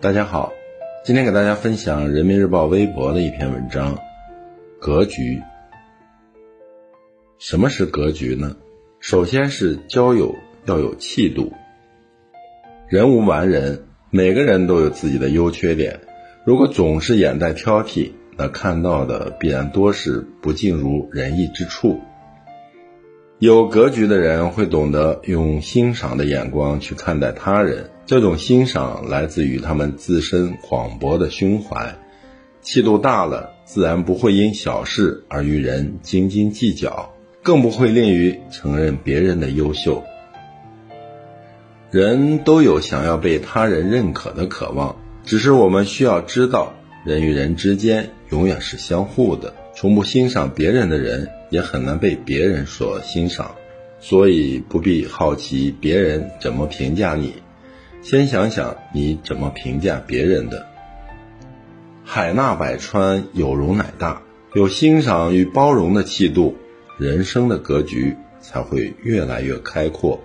大家好，今天给大家分享人民日报微博的一篇文章。格局，什么是格局呢？首先是交友要有气度。人无完人，每个人都有自己的优缺点。如果总是眼带挑剔，那看到的必然多是不尽如人意之处。有格局的人会懂得用欣赏的眼光去看待他人。这种欣赏来自于他们自身广博的胸怀，气度大了，自然不会因小事而与人斤斤计较，更不会吝于承认别人的优秀。人都有想要被他人认可的渴望，只是我们需要知道，人与人之间永远是相互的，从不欣赏别人的人，也很难被别人所欣赏，所以不必好奇别人怎么评价你。先想想你怎么评价别人的。海纳百川，有容乃大，有欣赏与包容的气度，人生的格局才会越来越开阔。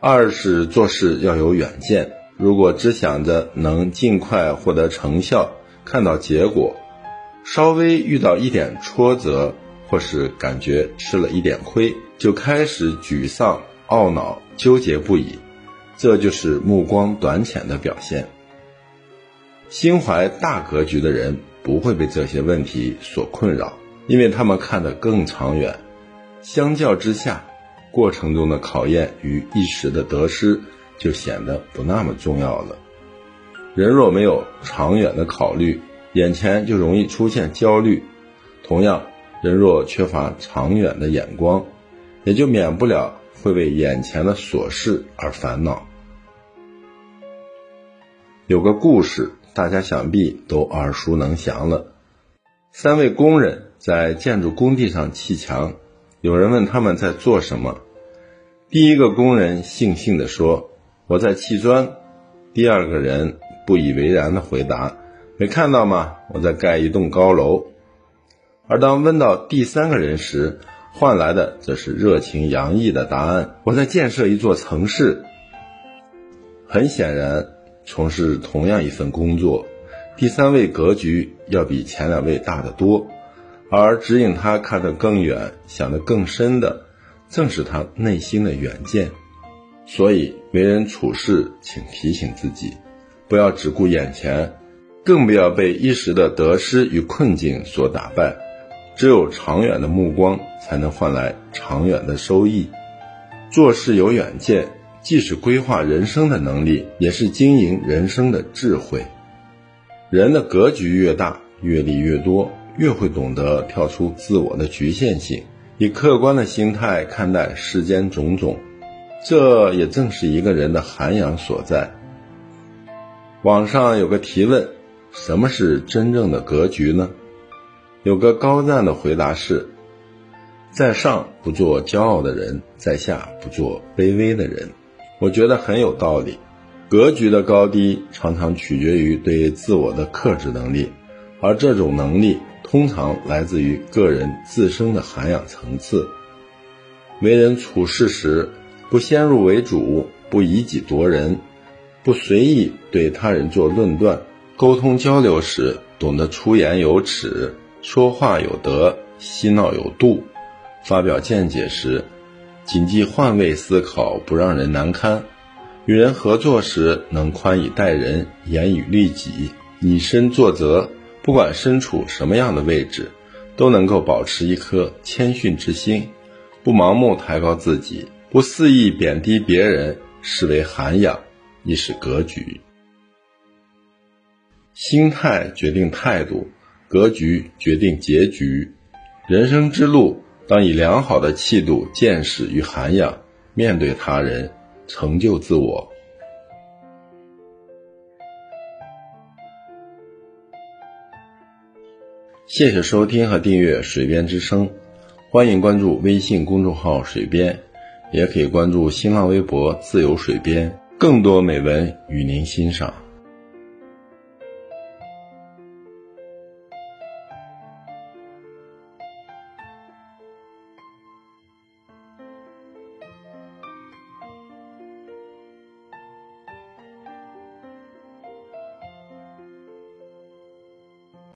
二是做事要有远见，如果只想着能尽快获得成效，看到结果，稍微遇到一点挫折，或是感觉吃了一点亏，就开始沮丧。懊恼、纠结不已，这就是目光短浅的表现。心怀大格局的人不会被这些问题所困扰，因为他们看得更长远。相较之下，过程中的考验与一时的得失就显得不那么重要了。人若没有长远的考虑，眼前就容易出现焦虑；同样，人若缺乏长远的眼光，也就免不了。会为眼前的琐事而烦恼。有个故事，大家想必都耳熟能详了。三位工人在建筑工地上砌墙，有人问他们在做什么。第一个工人悻悻地说：“我在砌砖。”第二个人不以为然地回答：“没看到吗？我在盖一栋高楼。”而当问到第三个人时，换来的则是热情洋溢的答案。我在建设一座城市。很显然，从事同样一份工作，第三位格局要比前两位大得多，而指引他看得更远、想得更深的，正是他内心的远见。所以，为人处事，请提醒自己，不要只顾眼前，更不要被一时的得失与困境所打败。只有长远的目光，才能换来长远的收益。做事有远见，既是规划人生的能力，也是经营人生的智慧。人的格局越大，阅历越多，越会懂得跳出自我的局限性，以客观的心态看待世间种种。这也正是一个人的涵养所在。网上有个提问：什么是真正的格局呢？有个高赞的回答是：在上不做骄傲的人，在下不做卑微的人。我觉得很有道理。格局的高低常常取决于对自我的克制能力，而这种能力通常来自于个人自身的涵养层次。为人处事时，不先入为主，不以己度人，不随意对他人做论断；沟通交流时，懂得出言有尺。说话有德，嬉闹有度，发表见解时，谨记换位思考，不让人难堪；与人合作时，能宽以待人，严以律己，以身作则。不管身处什么样的位置，都能够保持一颗谦逊之心，不盲目抬高自己，不肆意贬低别人，视为涵养，亦是格局。心态决定态度。格局决定结局，人生之路，当以良好的气度、见识与涵养面对他人，成就自我。谢谢收听和订阅《水边之声》，欢迎关注微信公众号“水边”，也可以关注新浪微博“自由水边”，更多美文与您欣赏。